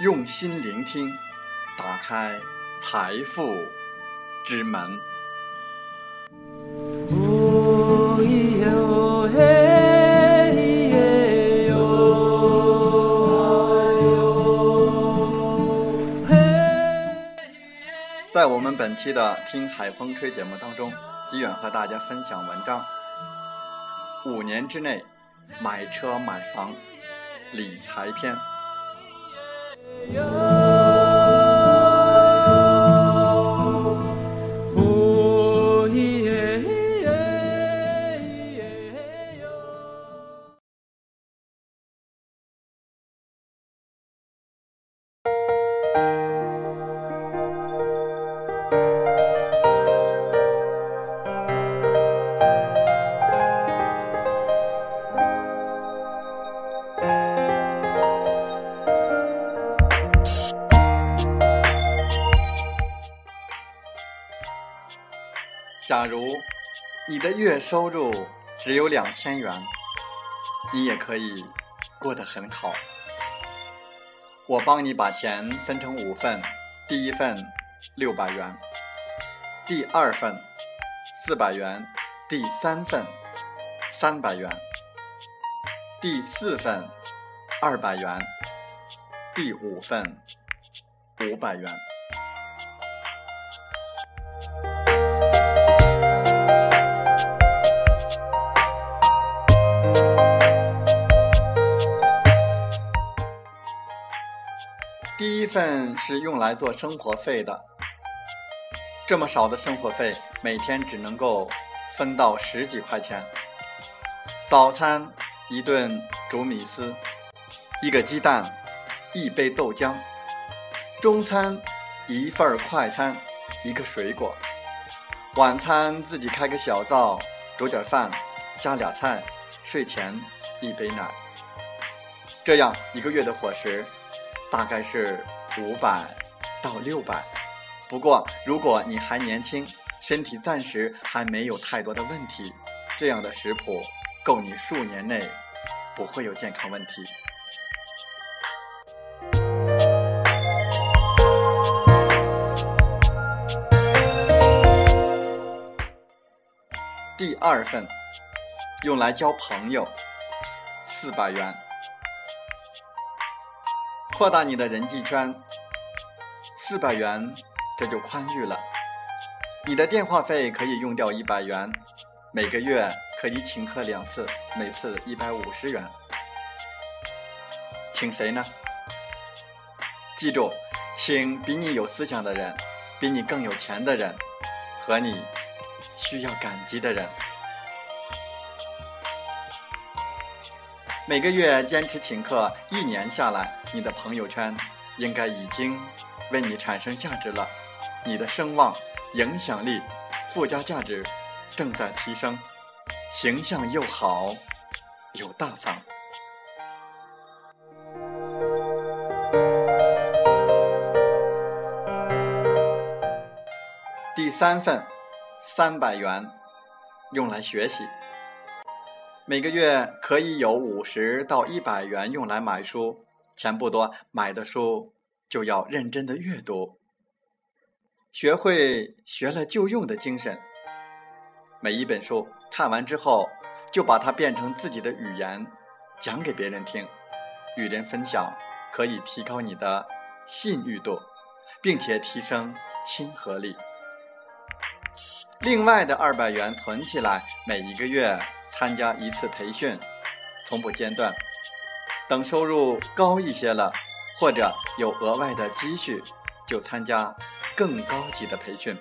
用心聆听，打开财富之门。在我们本期的《听海风吹》节目当中，吉远和大家分享文章：五年之内买车买房理财篇。Yeah. 假如你的月收入只有两千元，你也可以过得很好。我帮你把钱分成五份：第一份六百元，第二份四百元，第三份三百元，第四份二百元，第五份五百元。份是用来做生活费的，这么少的生活费，每天只能够分到十几块钱。早餐一顿煮米丝，一个鸡蛋，一杯豆浆；中餐一份快餐，一个水果；晚餐自己开个小灶，煮点饭，加俩菜；睡前一杯奶。这样一个月的伙食。大概是五百到六百，不过如果你还年轻，身体暂时还没有太多的问题，这样的食谱够你数年内不会有健康问题。第二份用来交朋友，四百元。扩大你的人际圈，四百元这就宽裕了。你的电话费可以用掉一百元，每个月可以请客两次，每次一百五十元。请谁呢？记住，请比你有思想的人，比你更有钱的人，和你需要感激的人。每个月坚持请客，一年下来，你的朋友圈应该已经为你产生价值了。你的声望、影响力、附加价值正在提升，形象又好又大方。第三份，三百元，用来学习。每个月可以有五十到一百元用来买书，钱不多，买的书就要认真的阅读，学会学了就用的精神。每一本书看完之后，就把它变成自己的语言，讲给别人听，与人分享，可以提高你的信誉度，并且提升亲和力。另外的二百元存起来，每一个月参加一次培训，从不间断。等收入高一些了，或者有额外的积蓄，就参加更高级的培训。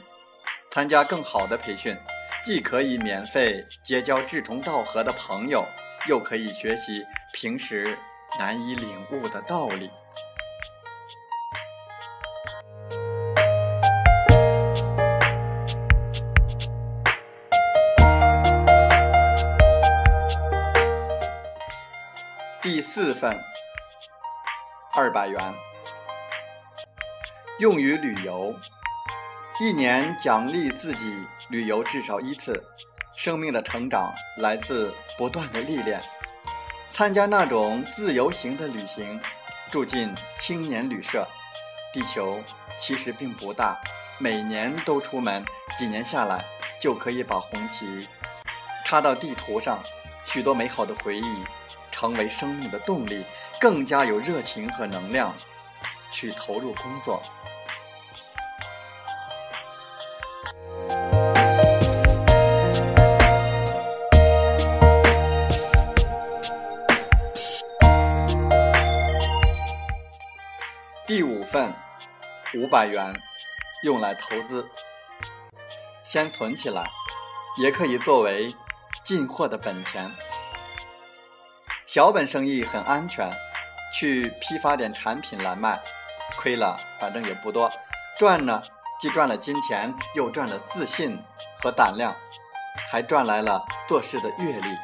参加更好的培训，既可以免费结交志同道合的朋友，又可以学习平时难以领悟的道理。四份，二百元，用于旅游，一年奖励自己旅游至少一次。生命的成长来自不断的历练。参加那种自由行的旅行，住进青年旅社。地球其实并不大，每年都出门，几年下来就可以把红旗插到地图上。许多美好的回忆。成为生命的动力，更加有热情和能量去投入工作。第五份五百元用来投资，先存起来，也可以作为进货的本钱。小本生意很安全，去批发点产品来卖，亏了反正也不多，赚呢既赚了金钱，又赚了自信和胆量，还赚来了做事的阅历。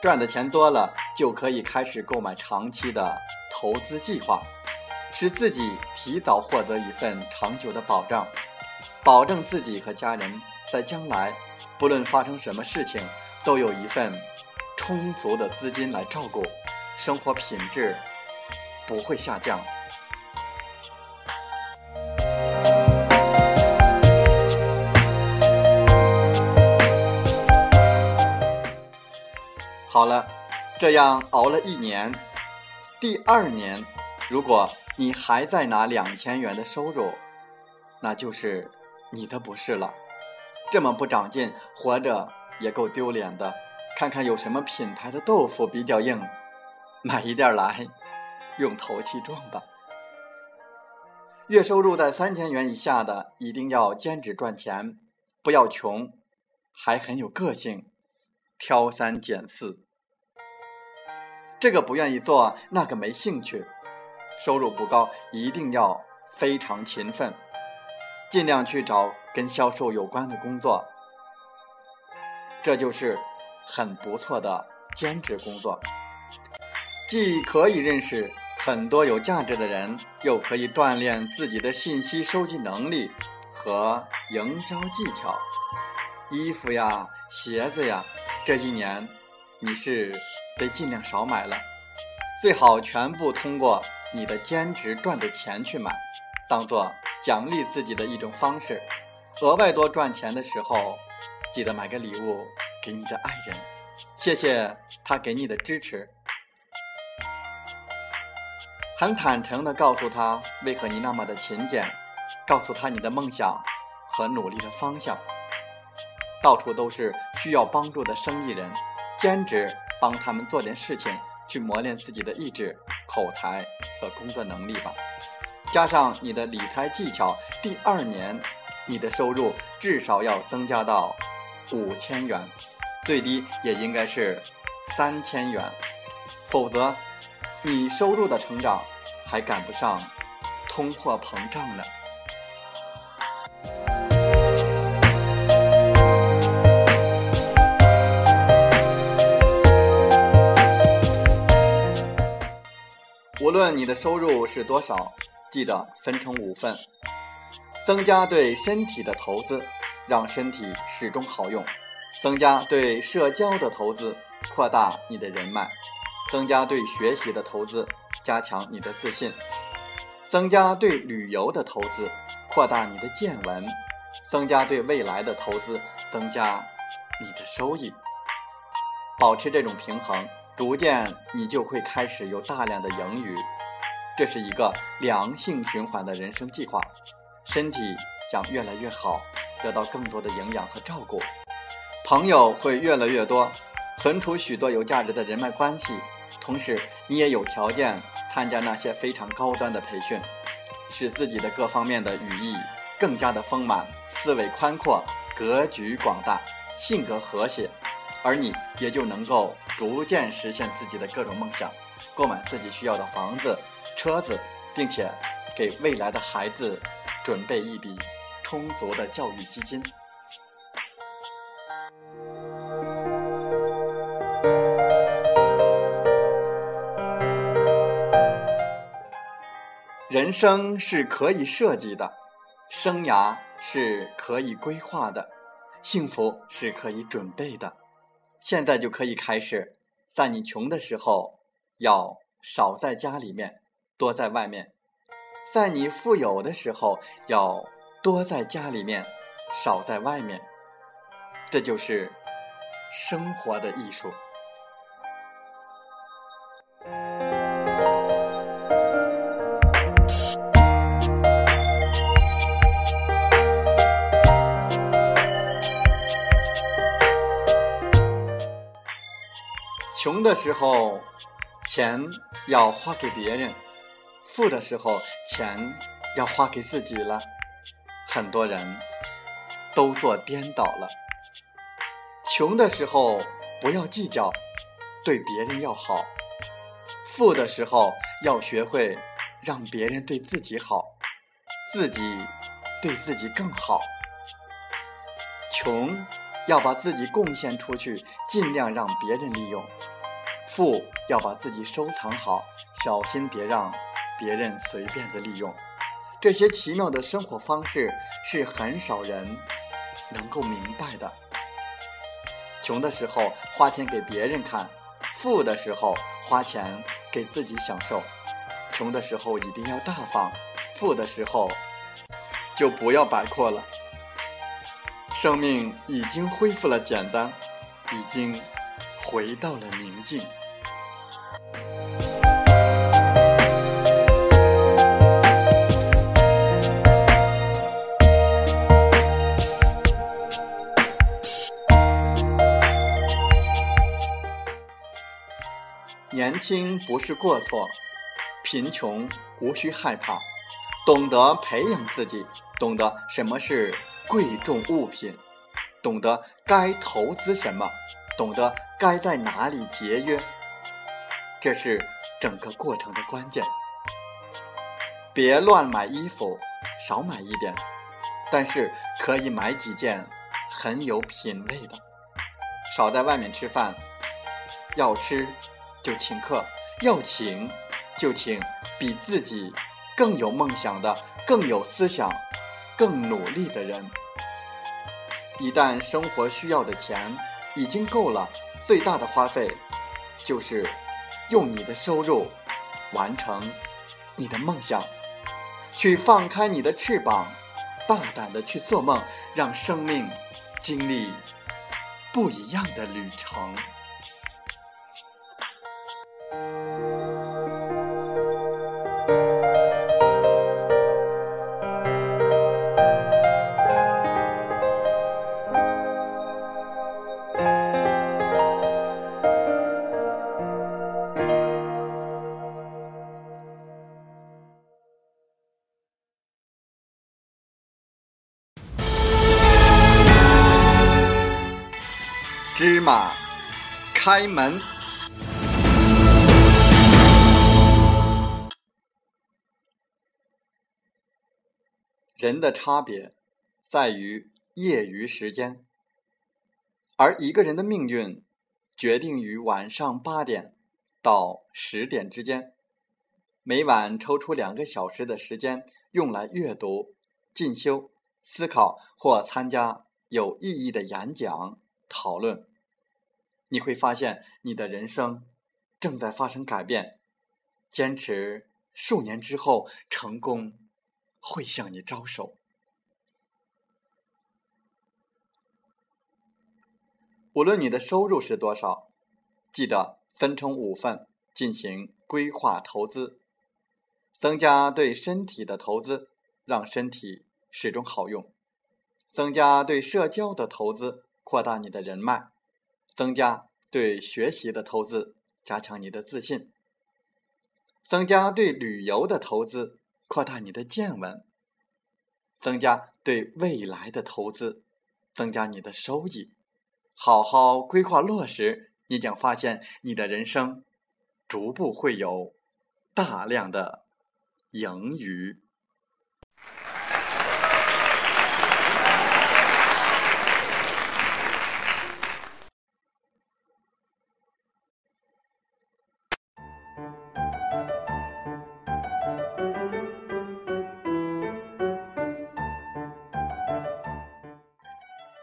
赚的钱多了，就可以开始购买长期的投资计划，使自己提早获得一份长久的保障，保证自己和家人在将来不论发生什么事情，都有一份。充足的资金来照顾，生活品质不会下降。好了，这样熬了一年，第二年，如果你还在拿两千元的收入，那就是你的不是了。这么不长进，活着也够丢脸的。看看有什么品牌的豆腐比较硬，买一袋来，用头气撞吧。月收入在三千元以下的，一定要兼职赚钱，不要穷，还很有个性，挑三拣四。这个不愿意做，那个没兴趣。收入不高，一定要非常勤奋，尽量去找跟销售有关的工作。这就是。很不错的兼职工作，既可以认识很多有价值的人，又可以锻炼自己的信息收集能力和营销技巧。衣服呀、鞋子呀，这一年你是得尽量少买了，最好全部通过你的兼职赚的钱去买，当做奖励自己的一种方式。额外多赚钱的时候，记得买个礼物。给你的爱人，谢谢他给你的支持，很坦诚的告诉他为何你那么的勤俭，告诉他你的梦想和努力的方向。到处都是需要帮助的生意人，兼职帮他们做点事情，去磨练自己的意志、口才和工作能力吧。加上你的理财技巧，第二年你的收入至少要增加到。五千元，最低也应该是三千元，否则你收入的成长还赶不上通货膨胀呢。无论你的收入是多少，记得分成五份，增加对身体的投资。让身体始终好用，增加对社交的投资，扩大你的人脉；增加对学习的投资，加强你的自信；增加对旅游的投资，扩大你的见闻；增加对未来的投资，增加你的收益。保持这种平衡，逐渐你就会开始有大量的盈余。这是一个良性循环的人生计划，身体将越来越好，得到更多的营养和照顾，朋友会越来越多，存储许多有价值的人脉关系，同时你也有条件参加那些非常高端的培训，使自己的各方面的羽翼更加的丰满，思维宽阔，格局广大，性格和谐，而你也就能够逐渐实现自己的各种梦想。购买自己需要的房子、车子，并且给未来的孩子准备一笔充足的教育基金。人生是可以设计的，生涯是可以规划的，幸福是可以准备的。现在就可以开始，在你穷的时候。要少在家里面，多在外面；在你富有的时候，要多在家里面，少在外面。这就是生活的艺术。穷的时候。钱要花给别人，富的时候钱要花给自己了。很多人都做颠倒了。穷的时候不要计较，对别人要好；富的时候要学会让别人对自己好，自己对自己更好。穷要把自己贡献出去，尽量让别人利用。富要把自己收藏好，小心别让别人随便的利用。这些奇妙的生活方式是很少人能够明白的。穷的时候花钱给别人看，富的时候花钱给自己享受。穷的时候一定要大方，富的时候就不要摆阔了。生命已经恢复了简单，已经回到了宁静。年轻不是过错，贫穷无需害怕，懂得培养自己，懂得什么是贵重物品，懂得该投资什么，懂得该在哪里节约，这是整个过程的关键。别乱买衣服，少买一点，但是可以买几件很有品味的。少在外面吃饭，要吃。就请客，要请就请比自己更有梦想的、更有思想、更努力的人。一旦生活需要的钱已经够了，最大的花费就是用你的收入完成你的梦想，去放开你的翅膀，大胆的去做梦，让生命经历不一样的旅程。芝麻开门。人的差别在于业余时间，而一个人的命运决定于晚上八点到十点之间。每晚抽出两个小时的时间，用来阅读、进修、思考或参加有意义的演讲。讨论，你会发现你的人生正在发生改变。坚持数年之后，成功会向你招手。无论你的收入是多少，记得分成五份进行规划投资，增加对身体的投资，让身体始终好用；增加对社交的投资，扩大你的人脉；增加对学习的投资，加强你的自信；增加对旅游的投资，扩大你的见闻；增加对未来的投资，增加你的收益。好好规划落实，你将发现你的人生逐步会有大量的盈余。